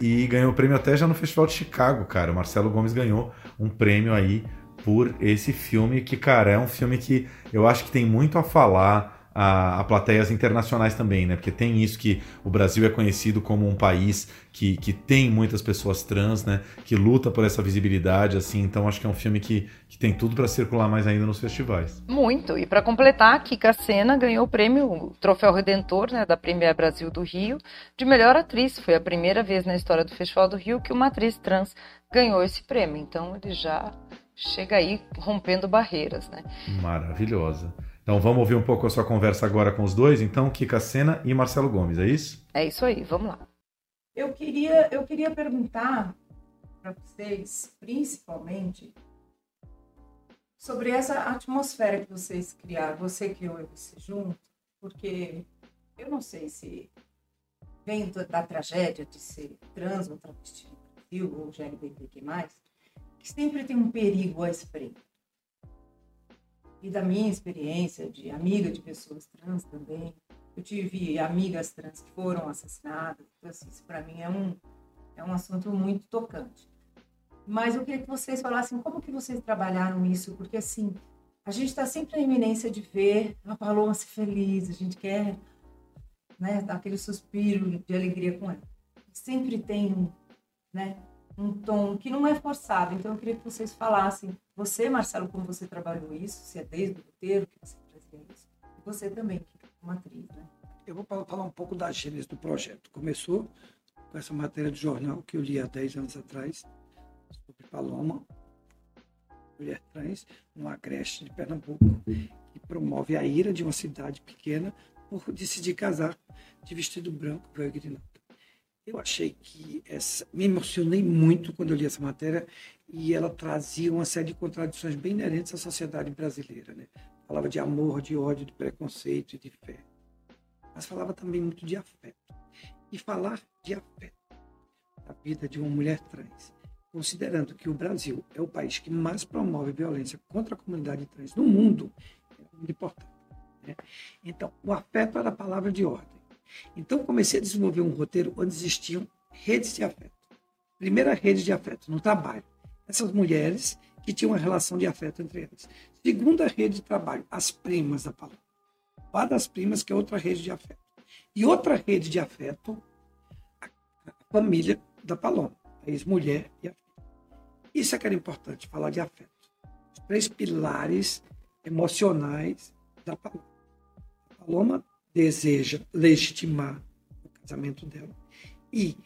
E ganhou o prêmio até já no Festival de Chicago, cara. O Marcelo Gomes ganhou um prêmio aí por esse filme que, cara, é um filme que eu acho que tem muito a falar a, a plateias internacionais também, né? Porque tem isso que o Brasil é conhecido como um país que, que tem muitas pessoas trans, né? Que luta por essa visibilidade, assim. Então acho que é um filme que, que tem tudo para circular mais ainda nos festivais. Muito. E para completar, Kika Sena ganhou o prêmio o Troféu Redentor, né, da Premier Brasil do Rio, de melhor atriz. Foi a primeira vez na história do Festival do Rio que uma atriz trans ganhou esse prêmio. Então ele já chega aí rompendo barreiras, né? Maravilhosa. Então vamos ouvir um pouco a sua conversa agora com os dois, então, Kika Sena e Marcelo Gomes, é isso? É isso aí, vamos lá. Eu queria, eu queria perguntar para vocês, principalmente, sobre essa atmosfera que vocês criaram, você criou e você junto, porque eu não sei se vem da tragédia de ser trans ou travesti no Brasil, ou LGBTQ+, que sempre tem um perigo à espreita e da minha experiência de amiga de pessoas trans também. Eu tive amigas trans que foram assassinadas. Então, assim, isso para mim é um, é um assunto muito tocante. Mas eu queria que vocês falassem como que vocês trabalharam isso, porque assim, a gente está sempre na iminência de ver a Paloma ser feliz, a gente quer né, dar aquele suspiro de alegria com ela. Sempre tem né, um tom que não é forçado. Então eu queria que vocês falassem, você, Marcelo, como você trabalhou isso, se é desde o roteiro que você trazia isso, e você também, que é atriz, né? Eu vou falar um pouco da gênese do projeto. Começou com essa matéria de jornal que eu li há 10 anos atrás, sobre Paloma, mulher trans, numa creche de Pernambuco, que promove a ira de uma cidade pequena por decidir casar de vestido branco com eu achei que essa, me emocionei muito quando eu li essa matéria e ela trazia uma série de contradições bem inerentes à sociedade brasileira, né? Falava de amor, de ódio, de preconceito e de fé, mas falava também muito de afeto. E falar de afeto na vida de uma mulher trans, considerando que o Brasil é o país que mais promove violência contra a comunidade trans no mundo, é muito importante. Né? Então, o afeto era a palavra de ordem. Então comecei a desenvolver um roteiro onde existiam redes de afeto. Primeira rede de afeto, no trabalho. Essas mulheres que tinham uma relação de afeto entre elas. Segunda rede de trabalho, as primas da Paloma. Pá das primas, que é outra rede de afeto. E outra rede de afeto, a família da Paloma, a ex-mulher e a filha. Isso é que era importante, falar de afeto. Os três pilares emocionais da Paloma. A Paloma deseja legitimar o casamento dela. E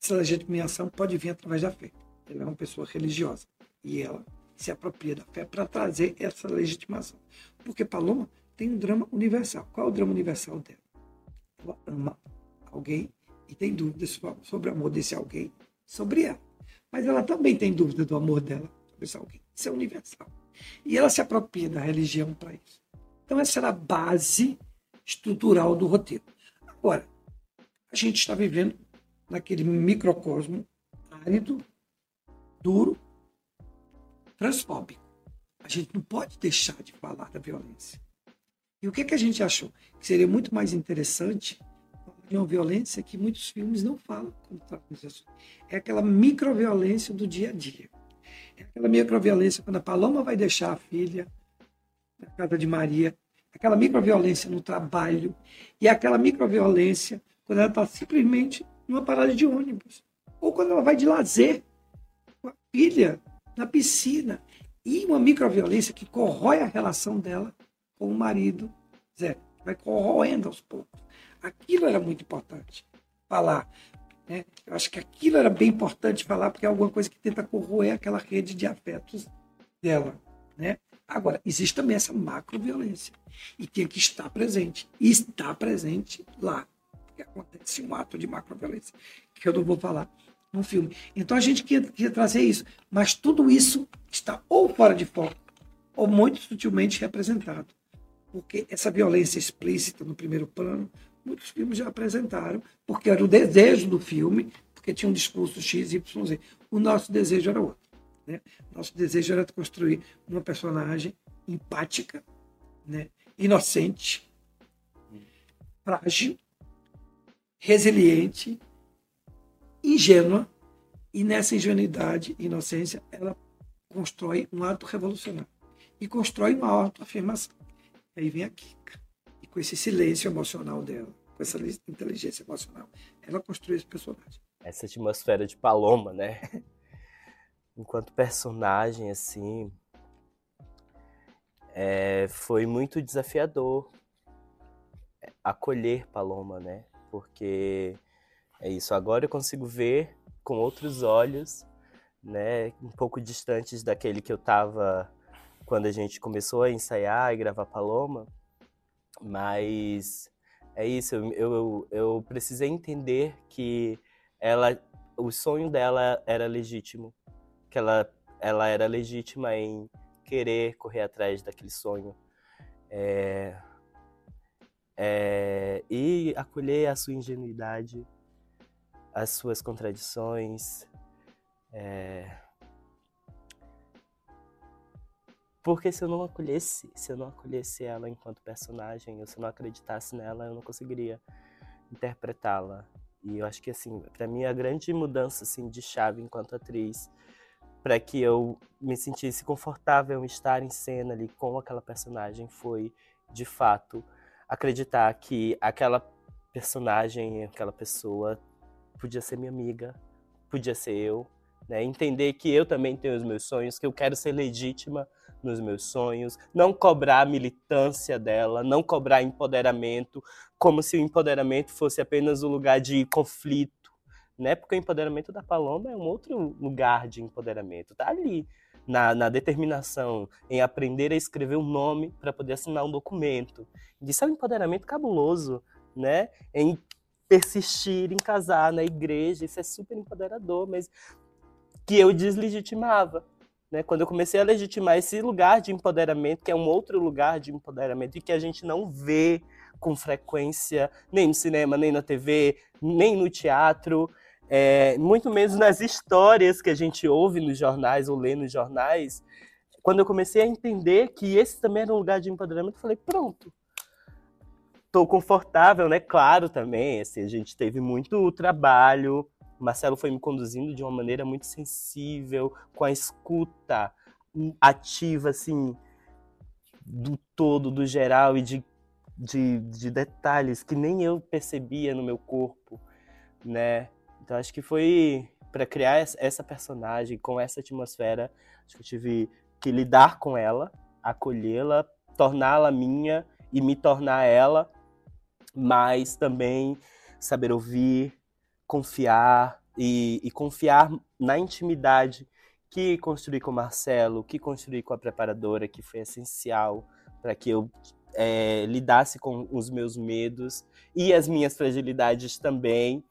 essa legitimação pode vir através da fé. Ela é uma pessoa religiosa e ela se apropria da fé para trazer essa legitimação. Porque Paloma tem um drama universal. Qual é o drama universal dela? Ela ama alguém e tem dúvidas sobre o amor desse alguém sobre ela. Mas ela também tem dúvida do amor dela sobre esse alguém. Isso é universal. E ela se apropria da religião para isso. Então, essa era a base estrutural do roteiro. Agora, a gente está vivendo naquele microcosmo árido, duro, transfóbico. A gente não pode deixar de falar da violência. E o que, que a gente achou? Que seria muito mais interessante de uma violência que muitos filmes não falam como É aquela microviolência do dia a dia. É aquela microviolência quando a Paloma vai deixar a filha na casa de Maria aquela microviolência no trabalho e aquela microviolência quando ela está simplesmente numa parada de ônibus ou quando ela vai de lazer com a filha na piscina e uma microviolência que corrói a relação dela com o marido Zé, vai corroendo aos poucos. Aquilo era muito importante falar. Né? Eu acho que aquilo era bem importante falar porque é alguma coisa que tenta corroer aquela rede de afetos dela. Né? Agora, existe também essa macroviolência. E tem que estar presente. E está presente lá. Porque acontece um ato de macroviolência, que eu não vou falar no filme. Então a gente queria, queria trazer isso. Mas tudo isso está ou fora de foco, ou muito sutilmente representado. Porque essa violência explícita no primeiro plano, muitos filmes já apresentaram, porque era o desejo do filme, porque tinha um discurso X, Y, Z. O nosso desejo era outro. Né? Nosso desejo era construir uma personagem empática, né? inocente, frágil, resiliente, ingênua, e nessa ingenuidade e inocência ela constrói um ato revolucionário e constrói uma autoafirmação. Aí vem a Kika e com esse silêncio emocional dela, com essa inteligência emocional, ela construiu esse personagem. Essa atmosfera de Paloma, né? Enquanto personagem, assim, é, foi muito desafiador acolher Paloma, né? Porque é isso, agora eu consigo ver com outros olhos, né? Um pouco distantes daquele que eu tava quando a gente começou a ensaiar e gravar Paloma, mas é isso, eu, eu, eu precisei entender que ela, o sonho dela era legítimo, que ela, ela era legítima em querer correr atrás daquele sonho. É, é, e acolher a sua ingenuidade, as suas contradições. É, Porque se eu não acolhesse, se eu não acolhesse ela enquanto personagem, ou se eu não acreditasse nela, eu não conseguiria interpretá-la. E eu acho que assim, para mim a grande mudança assim de chave enquanto atriz, para que eu me sentisse confortável em estar em cena ali com aquela personagem foi, de fato, acreditar que aquela personagem, aquela pessoa podia ser minha amiga, podia ser eu, né? Entender que eu também tenho os meus sonhos, que eu quero ser legítima nos meus sonhos, não cobrar a militância dela, não cobrar empoderamento, como se o empoderamento fosse apenas o um lugar de conflito, né? Porque o empoderamento da Paloma é um outro lugar de empoderamento, tá ali. Na, na determinação em aprender a escrever um nome para poder assinar um documento. Isso é um empoderamento cabuloso, né? Em persistir em casar na igreja, isso é super empoderador, mas que eu deslegitimava, né? Quando eu comecei a legitimar esse lugar de empoderamento, que é um outro lugar de empoderamento e que a gente não vê com frequência nem no cinema, nem na TV, nem no teatro, é, muito menos nas histórias que a gente ouve nos jornais ou lê nos jornais. Quando eu comecei a entender que esse também era um lugar de empoderamento, falei, pronto, estou confortável, né? Claro também, assim, a gente teve muito trabalho, o Marcelo foi me conduzindo de uma maneira muito sensível, com a escuta ativa, assim, do todo, do geral e de, de, de detalhes que nem eu percebia no meu corpo, né? Então acho que foi para criar essa personagem com essa atmosfera, acho que eu tive que lidar com ela, acolhê-la, torná-la minha e me tornar ela, mas também saber ouvir, confiar e, e confiar na intimidade que construí com o Marcelo, que construí com a preparadora, que foi essencial para que eu é, lidasse com os meus medos e as minhas fragilidades também.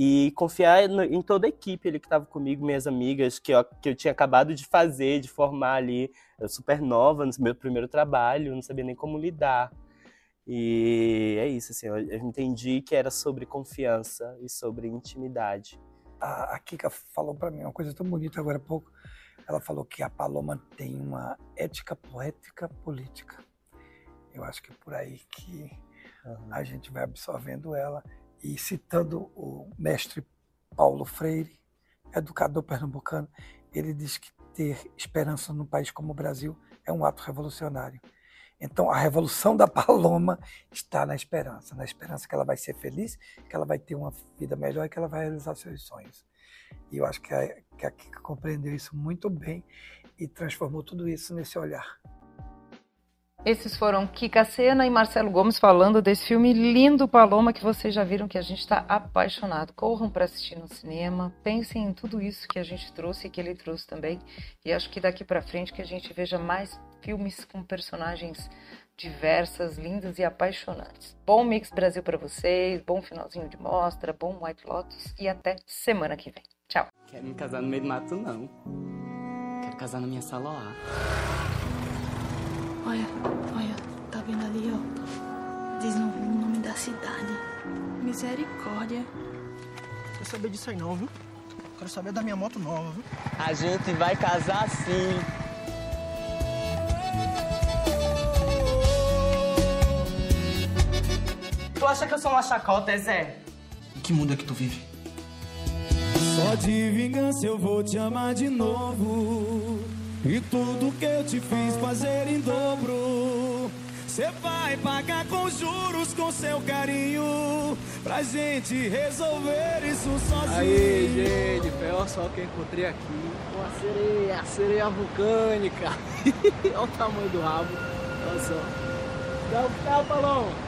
E confiar no, em toda a equipe ali que estava comigo, minhas amigas, que eu, que eu tinha acabado de fazer, de formar ali, eu super nova, no meu primeiro trabalho, não sabia nem como lidar. E é isso, assim, eu entendi que era sobre confiança e sobre intimidade. A, a Kika falou para mim uma coisa tão bonita agora há pouco. Ela falou que a Paloma tem uma ética poética política. Eu acho que é por aí que uhum. a gente vai absorvendo ela. E citando o mestre Paulo Freire, educador pernambucano, ele diz que ter esperança num país como o Brasil é um ato revolucionário. Então, a revolução da Paloma está na esperança, na esperança que ela vai ser feliz, que ela vai ter uma vida melhor e que ela vai realizar seus sonhos. E eu acho que a, que a Kika compreendeu isso muito bem e transformou tudo isso nesse olhar. Esses foram Kika Sena e Marcelo Gomes falando desse filme lindo Paloma que vocês já viram que a gente está apaixonado. Corram para assistir no cinema, pensem em tudo isso que a gente trouxe e que ele trouxe também. E acho que daqui para frente que a gente veja mais filmes com personagens diversas, lindas e apaixonantes. Bom Mix Brasil para vocês, bom finalzinho de mostra, bom White Lotus e até semana que vem. Tchau. Quero me casar no meio do mato não. Quero casar na minha sala A. Olha, olha, tá vendo ali, ó? Diz o nome da cidade. Misericórdia. Quero saber disso aí não, viu? Quero saber da minha moto nova, viu? A gente vai casar sim. Tu acha que eu sou uma chacota, Zé? Em que mundo é que tu vive? Só de vingança eu vou te amar de novo. E tudo que eu te fiz fazer em dobro Você vai pagar com juros com seu carinho pra gente resolver isso sozinho. Aí, gente, olha só que eu encontrei aqui. Uma sereia, sereia vulcânica. olha o tamanho do rabo. Olha só. Dá o Paloma.